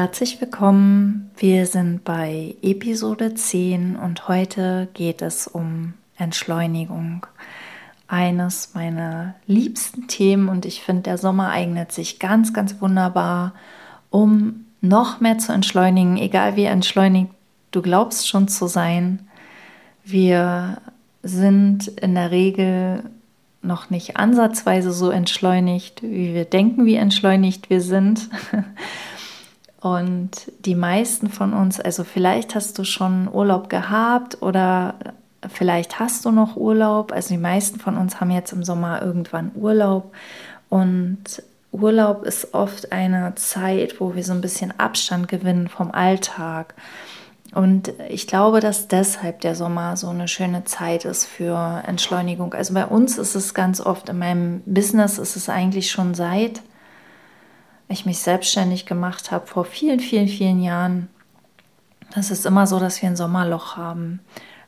Herzlich willkommen. Wir sind bei Episode 10 und heute geht es um Entschleunigung. Eines meiner liebsten Themen und ich finde, der Sommer eignet sich ganz, ganz wunderbar, um noch mehr zu entschleunigen, egal wie entschleunigt du glaubst schon zu sein wir sind in der Regel noch nicht ansatzweise so entschleunigt, wie wir denken, wie entschleunigt wir sind. Und die meisten von uns, also vielleicht hast du schon Urlaub gehabt oder vielleicht hast du noch Urlaub. Also die meisten von uns haben jetzt im Sommer irgendwann Urlaub. Und Urlaub ist oft eine Zeit, wo wir so ein bisschen Abstand gewinnen vom Alltag. Und ich glaube, dass deshalb der Sommer so eine schöne Zeit ist für Entschleunigung. Also bei uns ist es ganz oft, in meinem Business ist es eigentlich schon seit ich mich selbstständig gemacht habe, vor vielen, vielen, vielen Jahren. Das ist immer so, dass wir ein Sommerloch haben.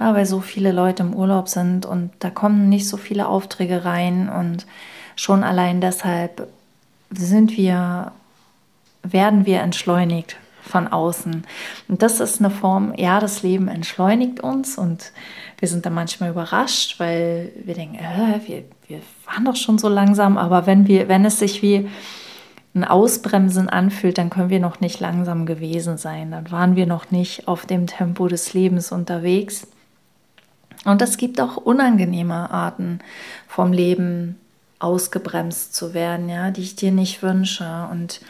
Ja, weil so viele Leute im Urlaub sind und da kommen nicht so viele Aufträge rein und schon allein deshalb sind wir, werden wir entschleunigt von außen. Und das ist eine Form, ja, das Leben entschleunigt uns und wir sind da manchmal überrascht, weil wir denken, äh, wir, wir waren doch schon so langsam, aber wenn, wir, wenn es sich wie ein Ausbremsen anfühlt, dann können wir noch nicht langsam gewesen sein. Dann waren wir noch nicht auf dem Tempo des Lebens unterwegs. Und es gibt auch unangenehme Arten vom Leben ausgebremst zu werden, ja, die ich dir nicht wünsche. Und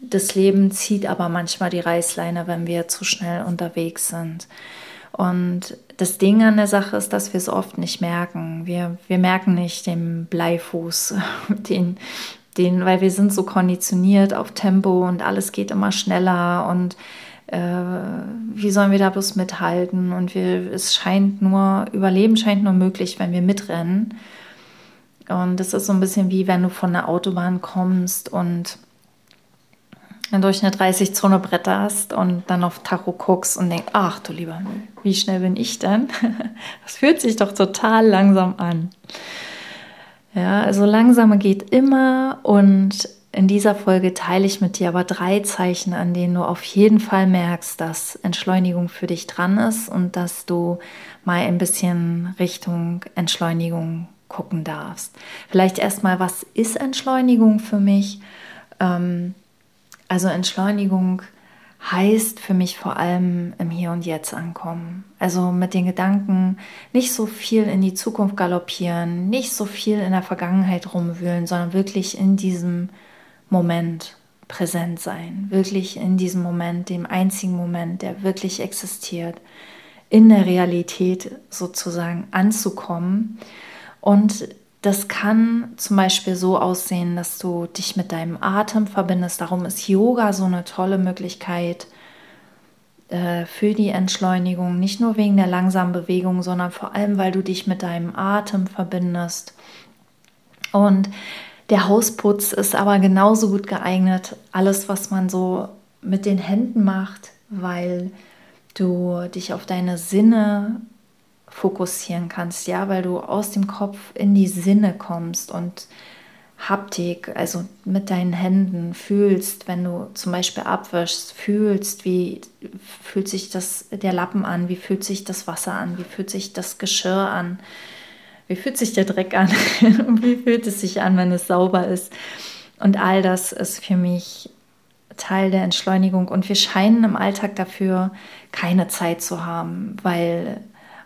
das Leben zieht aber manchmal die Reißleine, wenn wir zu schnell unterwegs sind. Und das Ding an der Sache ist, dass wir es oft nicht merken. Wir, wir merken nicht den Bleifuß, den, den, weil wir sind so konditioniert auf Tempo und alles geht immer schneller und äh, wie sollen wir da bloß mithalten? Und wir, es scheint nur, Überleben scheint nur möglich, wenn wir mitrennen. Und das ist so ein bisschen wie wenn du von der Autobahn kommst und durch eine 30-Zone bretterst und dann auf Tacho guckst und denkst, ach du lieber wie schnell bin ich denn? Das fühlt sich doch total langsam an. Ja, also langsamer geht immer und in dieser Folge teile ich mit dir aber drei Zeichen, an denen du auf jeden Fall merkst, dass Entschleunigung für dich dran ist und dass du mal ein bisschen Richtung Entschleunigung gucken darfst. Vielleicht erstmal, was ist Entschleunigung für mich? Ähm, also Entschleunigung heißt für mich vor allem im Hier und Jetzt ankommen. Also mit den Gedanken nicht so viel in die Zukunft galoppieren, nicht so viel in der Vergangenheit rumwühlen, sondern wirklich in diesem Moment präsent sein. Wirklich in diesem Moment, dem einzigen Moment, der wirklich existiert, in der Realität sozusagen anzukommen und das kann zum Beispiel so aussehen, dass du dich mit deinem Atem verbindest. Darum ist Yoga so eine tolle Möglichkeit äh, für die Entschleunigung. Nicht nur wegen der langsamen Bewegung, sondern vor allem, weil du dich mit deinem Atem verbindest. Und der Hausputz ist aber genauso gut geeignet. Alles, was man so mit den Händen macht, weil du dich auf deine Sinne fokussieren kannst, ja, weil du aus dem Kopf in die Sinne kommst und Haptik, also mit deinen Händen fühlst, wenn du zum Beispiel abwischst, fühlst, wie fühlt sich das, der Lappen an, wie fühlt sich das Wasser an, wie fühlt sich das Geschirr an, wie fühlt sich der Dreck an wie fühlt es sich an, wenn es sauber ist. Und all das ist für mich Teil der Entschleunigung und wir scheinen im Alltag dafür keine Zeit zu haben, weil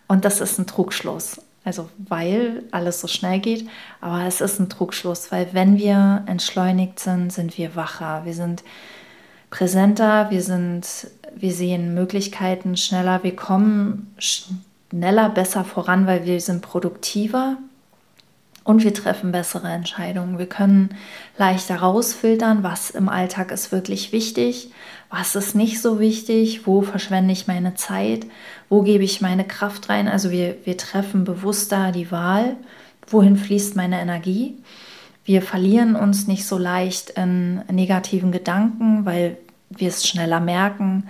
und das ist ein Trugschluss. Also weil alles so schnell geht, aber es ist ein Trugschluss, weil wenn wir entschleunigt sind, sind wir wacher, wir sind präsenter, wir sind, wir sehen Möglichkeiten schneller, wir kommen schneller besser voran, weil wir sind produktiver Und wir treffen bessere Entscheidungen. Wir können leichter rausfiltern, was im Alltag ist wirklich wichtig, was ist nicht so wichtig, wo verschwende ich meine Zeit, wo gebe ich meine Kraft rein. Also wir, wir treffen bewusster die Wahl, wohin fließt meine Energie. Wir verlieren uns nicht so leicht in negativen Gedanken, weil wir es schneller merken.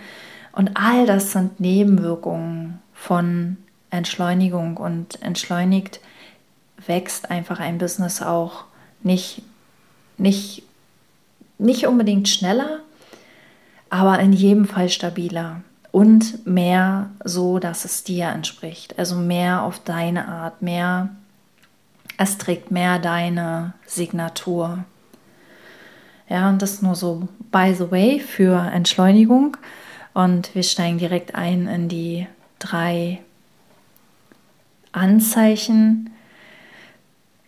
Und all das sind Nebenwirkungen von Entschleunigung und entschleunigt wächst einfach ein Business auch nicht, nicht, nicht unbedingt schneller, aber in jedem Fall stabiler und mehr so, dass es dir entspricht. Also mehr auf deine Art, mehr, es trägt mehr deine Signatur. Ja, und das nur so by the way für Entschleunigung. Und wir steigen direkt ein in die drei Anzeichen,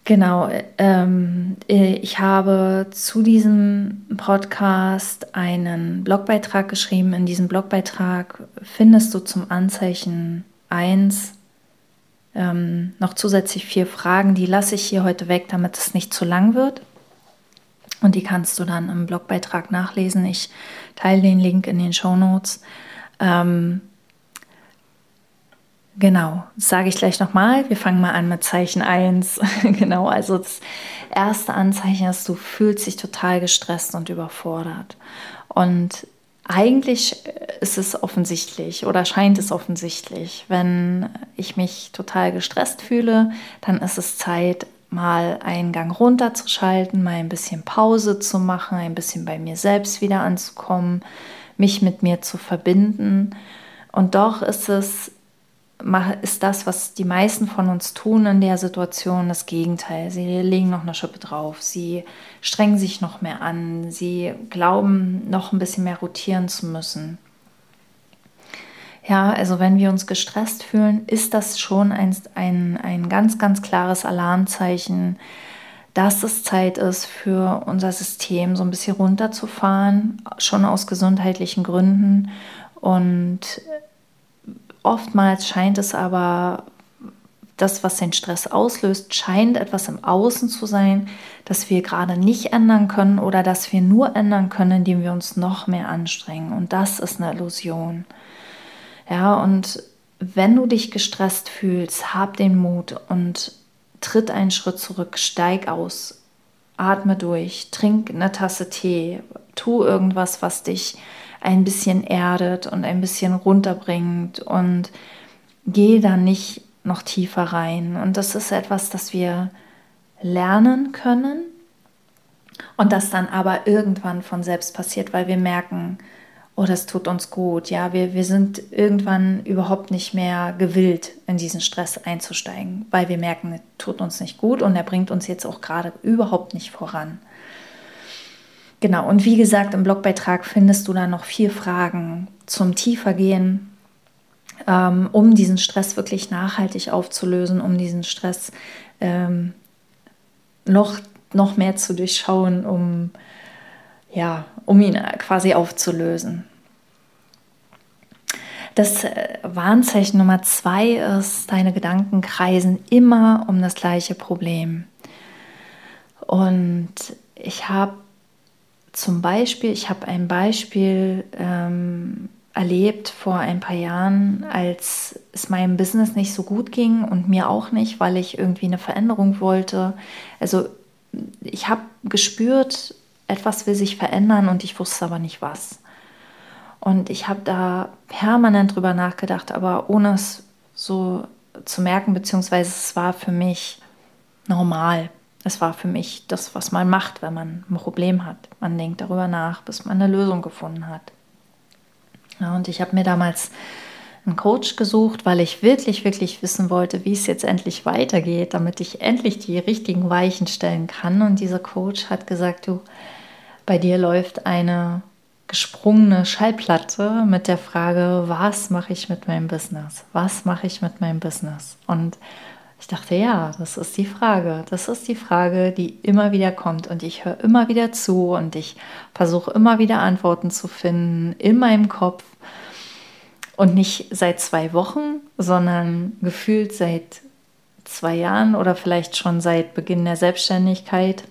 Genau, ähm, äh, ich habe zu diesem Podcast einen Blogbeitrag geschrieben. In diesem Blogbeitrag findest du zum Anzeichen 1 ähm, noch zusätzlich vier Fragen. Die lasse ich hier heute weg, damit es nicht zu lang wird. Und die kannst du dann im Blogbeitrag nachlesen. Ich teile den Link in den Show Notes. Ähm, Genau, sage ich gleich nochmal. Wir fangen mal an mit Zeichen 1. genau, also das erste Anzeichen ist, du fühlst dich total gestresst und überfordert. Und eigentlich ist es offensichtlich oder scheint es offensichtlich. Wenn ich mich total gestresst fühle, dann ist es Zeit, mal einen Gang runterzuschalten, mal ein bisschen Pause zu machen, ein bisschen bei mir selbst wieder anzukommen, mich mit mir zu verbinden. Und doch ist es ist das, was die meisten von uns tun in der Situation, das Gegenteil. Sie legen noch eine Schippe drauf, sie strengen sich noch mehr an, sie glauben noch ein bisschen mehr rotieren zu müssen. Ja, also wenn wir uns gestresst fühlen, ist das schon ein, ein, ein ganz, ganz klares Alarmzeichen, dass es Zeit ist für unser System so ein bisschen runterzufahren, schon aus gesundheitlichen Gründen. Und Oftmals scheint es aber, das, was den Stress auslöst, scheint etwas im Außen zu sein, das wir gerade nicht ändern können oder das wir nur ändern können, indem wir uns noch mehr anstrengen. Und das ist eine Illusion. Ja, und wenn du dich gestresst fühlst, hab den Mut und tritt einen Schritt zurück, steig aus, atme durch, trink eine Tasse Tee, tu irgendwas, was dich ein bisschen erdet und ein bisschen runterbringt und gehe da nicht noch tiefer rein. Und das ist etwas, das wir lernen können und das dann aber irgendwann von selbst passiert, weil wir merken, oh, das tut uns gut. Ja, wir, wir sind irgendwann überhaupt nicht mehr gewillt, in diesen Stress einzusteigen, weil wir merken, es tut uns nicht gut und er bringt uns jetzt auch gerade überhaupt nicht voran. Genau, und wie gesagt, im Blogbeitrag findest du dann noch vier Fragen zum Tiefergehen, ähm, um diesen Stress wirklich nachhaltig aufzulösen, um diesen Stress ähm, noch, noch mehr zu durchschauen, um, ja, um ihn quasi aufzulösen. Das äh, Warnzeichen Nummer zwei ist, deine Gedanken kreisen immer um das gleiche Problem. Und ich habe zum Beispiel, ich habe ein Beispiel ähm, erlebt vor ein paar Jahren, als es meinem Business nicht so gut ging und mir auch nicht, weil ich irgendwie eine Veränderung wollte. Also ich habe gespürt, etwas will sich verändern und ich wusste aber nicht was. Und ich habe da permanent drüber nachgedacht, aber ohne es so zu merken, beziehungsweise es war für mich normal. Es war für mich das, was man macht, wenn man ein Problem hat. Man denkt darüber nach, bis man eine Lösung gefunden hat. Ja, und ich habe mir damals einen Coach gesucht, weil ich wirklich, wirklich wissen wollte, wie es jetzt endlich weitergeht, damit ich endlich die richtigen Weichen stellen kann. Und dieser Coach hat gesagt, du, bei dir läuft eine gesprungene Schallplatte mit der Frage, was mache ich mit meinem Business? Was mache ich mit meinem Business? Und ich dachte, ja, das ist die Frage. Das ist die Frage, die immer wieder kommt. Und ich höre immer wieder zu und ich versuche immer wieder Antworten zu finden in meinem Kopf. Und nicht seit zwei Wochen, sondern gefühlt seit zwei Jahren oder vielleicht schon seit Beginn der Selbstständigkeit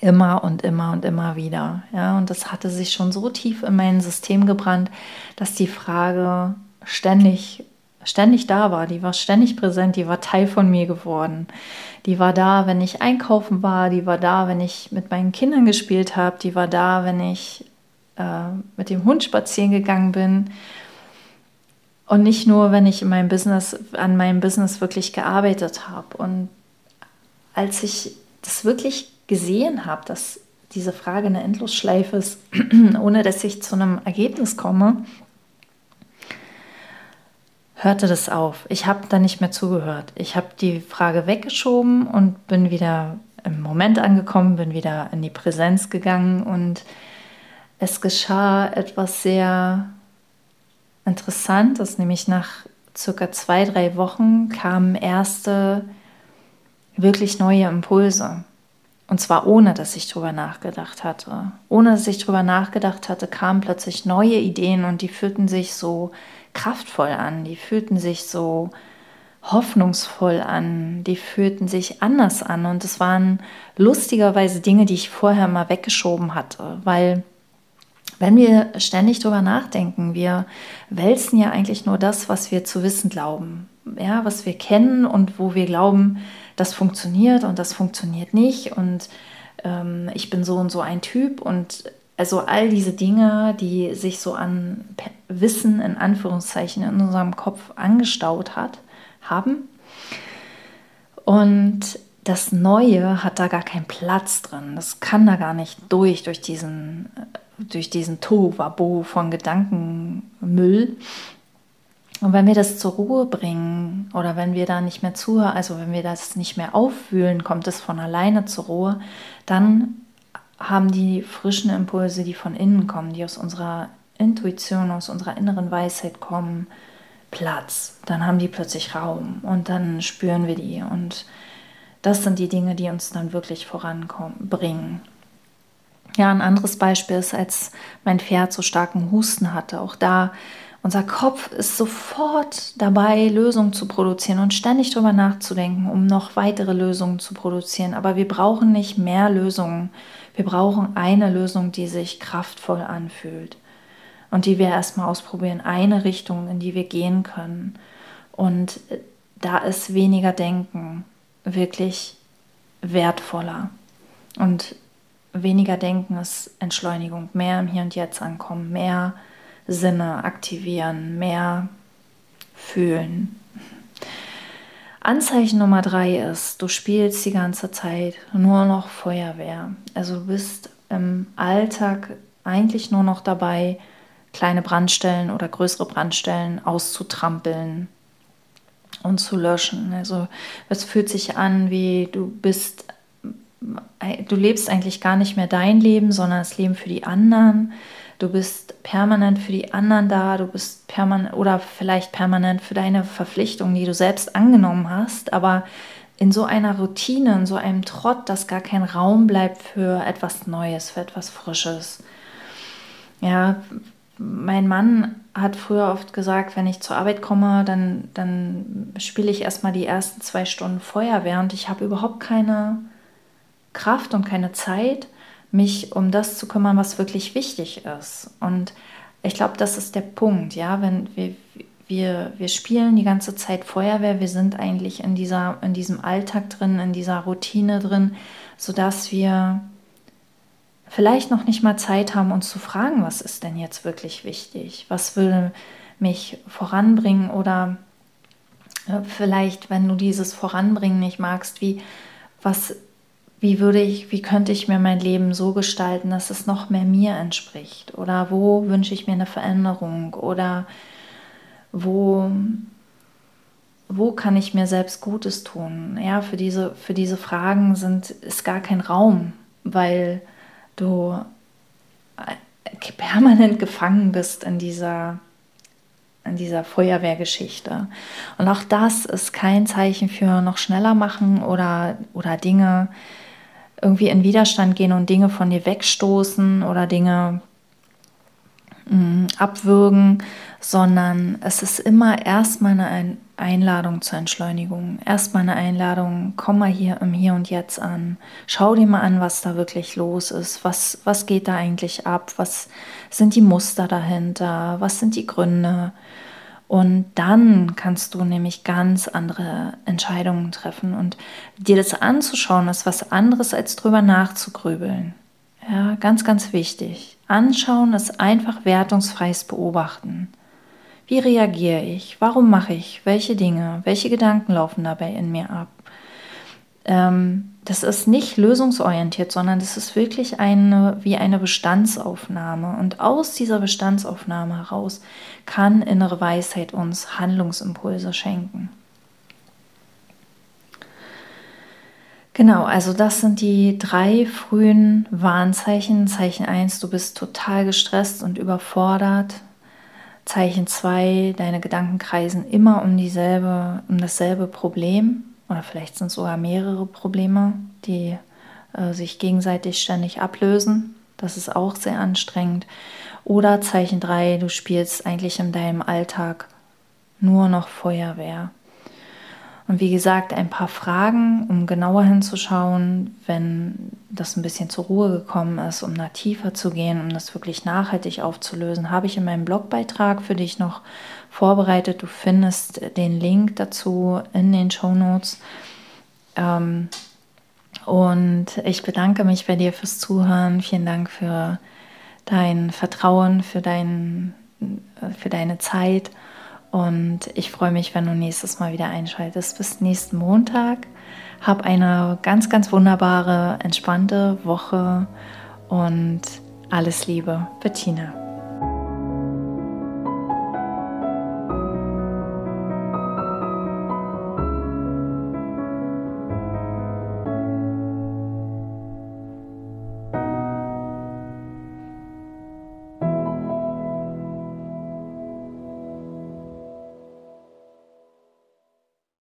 immer und immer und immer wieder. Ja, und das hatte sich schon so tief in mein System gebrannt, dass die Frage ständig ständig da war, die war ständig präsent, die war Teil von mir geworden. Die war da, wenn ich einkaufen war, die war da, wenn ich mit meinen Kindern gespielt habe, die war da, wenn ich äh, mit dem Hund spazieren gegangen bin. Und nicht nur, wenn ich in meinem Business, an meinem Business wirklich gearbeitet habe. Und als ich das wirklich gesehen habe, dass diese Frage eine Endlosschleife ist, ohne dass ich zu einem Ergebnis komme, hörte das auf. Ich habe da nicht mehr zugehört. Ich habe die Frage weggeschoben und bin wieder im Moment angekommen, bin wieder in die Präsenz gegangen und es geschah etwas sehr Interessantes, nämlich nach circa zwei, drei Wochen kamen erste wirklich neue Impulse. Und zwar ohne, dass ich drüber nachgedacht hatte. Ohne dass ich drüber nachgedacht hatte, kamen plötzlich neue Ideen und die fühlten sich so kraftvoll an, die fühlten sich so hoffnungsvoll an, die fühlten sich anders an. Und es waren lustigerweise Dinge, die ich vorher mal weggeschoben hatte, weil wenn wir ständig drüber nachdenken, wir wälzen ja eigentlich nur das, was wir zu wissen glauben, ja, was wir kennen und wo wir glauben, das funktioniert und das funktioniert nicht. Und ähm, ich bin so und so ein Typ und also all diese Dinge, die sich so an Wissen in Anführungszeichen in unserem Kopf angestaut hat, haben. Und das Neue hat da gar keinen Platz drin. Das kann da gar nicht durch, durch diesen, durch diesen Tohuwabo von Gedankenmüll. Und wenn wir das zur Ruhe bringen oder wenn wir da nicht mehr zuhören, also wenn wir das nicht mehr auffühlen, kommt es von alleine zur Ruhe, dann haben die frischen Impulse, die von innen kommen, die aus unserer Intuition, aus unserer inneren Weisheit kommen, Platz. Dann haben die plötzlich Raum und dann spüren wir die. Und das sind die Dinge, die uns dann wirklich voranbringen. Ja, ein anderes Beispiel ist, als mein Pferd so starken Husten hatte. Auch da unser Kopf ist sofort dabei, Lösungen zu produzieren und ständig darüber nachzudenken, um noch weitere Lösungen zu produzieren. Aber wir brauchen nicht mehr Lösungen. Wir brauchen eine Lösung, die sich kraftvoll anfühlt und die wir erstmal ausprobieren. Eine Richtung, in die wir gehen können. Und da ist weniger Denken wirklich wertvoller. Und weniger Denken ist Entschleunigung, mehr im Hier und Jetzt ankommen, mehr Sinne aktivieren, mehr fühlen. Anzeichen Nummer drei ist, du spielst die ganze Zeit nur noch Feuerwehr. Also du bist im Alltag eigentlich nur noch dabei, kleine Brandstellen oder größere Brandstellen auszutrampeln und zu löschen. Also es fühlt sich an, wie du bist, du lebst eigentlich gar nicht mehr dein Leben, sondern das Leben für die anderen. Du bist permanent für die anderen da, du bist permanent oder vielleicht permanent für deine Verpflichtungen, die du selbst angenommen hast, aber in so einer Routine, in so einem Trott, dass gar kein Raum bleibt für etwas Neues, für etwas Frisches. Ja, mein Mann hat früher oft gesagt, wenn ich zur Arbeit komme, dann, dann spiele ich erstmal die ersten zwei Stunden Feuerwehr und ich habe überhaupt keine Kraft und keine Zeit, mich um das zu kümmern, was wirklich wichtig ist. Und ich glaube, das ist der Punkt, ja, wenn wir, wir, wir spielen die ganze Zeit Feuerwehr, wir sind eigentlich in, dieser, in diesem Alltag drin, in dieser Routine drin, sodass wir vielleicht noch nicht mal Zeit haben, uns zu fragen, was ist denn jetzt wirklich wichtig, was will mich voranbringen oder äh, vielleicht, wenn du dieses Voranbringen nicht magst, wie was wie würde ich, wie könnte ich mir mein Leben so gestalten, dass es noch mehr mir entspricht? Oder wo wünsche ich mir eine Veränderung? Oder wo, wo kann ich mir selbst Gutes tun? Ja, für diese, für diese Fragen sind, ist gar kein Raum, weil du permanent gefangen bist in dieser, in dieser Feuerwehrgeschichte. Und auch das ist kein Zeichen für noch schneller machen oder, oder Dinge irgendwie in Widerstand gehen und Dinge von dir wegstoßen oder Dinge mh, mm, abwürgen, sondern es ist immer erstmal eine, Einladung zur Entschleunigung. Erstmal eine Einladung, komm mal hier im Hier und Jetzt an. Schau dir mal an, was da wirklich los ist. Was, was geht da eigentlich ab? Was sind die Muster dahinter? Was sind die Gründe? Und dann kannst du nämlich ganz andere Entscheidungen treffen. Und dir das anzuschauen, ist was anderes, als drüber nachzugrübeln. Ja, ganz, ganz wichtig. Anschauen ist einfach wertungsfreies Beobachten. Wie reagiere ich? Warum mache ich welche Dinge? Welche Gedanken laufen dabei in mir ab? Ähm, das ist nicht lösungsorientiert, sondern das ist wirklich eine, wie eine Bestandsaufnahme. Und aus dieser Bestandsaufnahme heraus kann innere Weisheit uns Handlungsimpulse schenken. Genau, also das sind die drei frühen Warnzeichen. Zeichen 1, du bist total gestresst und überfordert. Zeichen 2, deine Gedanken kreisen immer um dieselbe, um dasselbe Problem oder vielleicht sind es sogar mehrere Probleme, die äh, sich gegenseitig ständig ablösen. Das ist auch sehr anstrengend. Oder Zeichen 3, du spielst eigentlich in deinem Alltag nur noch Feuerwehr. Und wie gesagt, ein paar Fragen, um genauer hinzuschauen, wenn das ein bisschen zur Ruhe gekommen ist, um da tiefer zu gehen, um das wirklich nachhaltig aufzulösen, habe ich in meinem Blogbeitrag für dich noch vorbereitet. Du findest den Link dazu in den Show Notes. Ähm, und ich bedanke mich bei dir fürs Zuhören. Vielen Dank für dein Vertrauen, für, dein, für deine Zeit. Und ich freue mich, wenn du nächstes Mal wieder einschaltest. Bis nächsten Montag. Hab eine ganz, ganz wunderbare, entspannte Woche und alles Liebe, Bettina.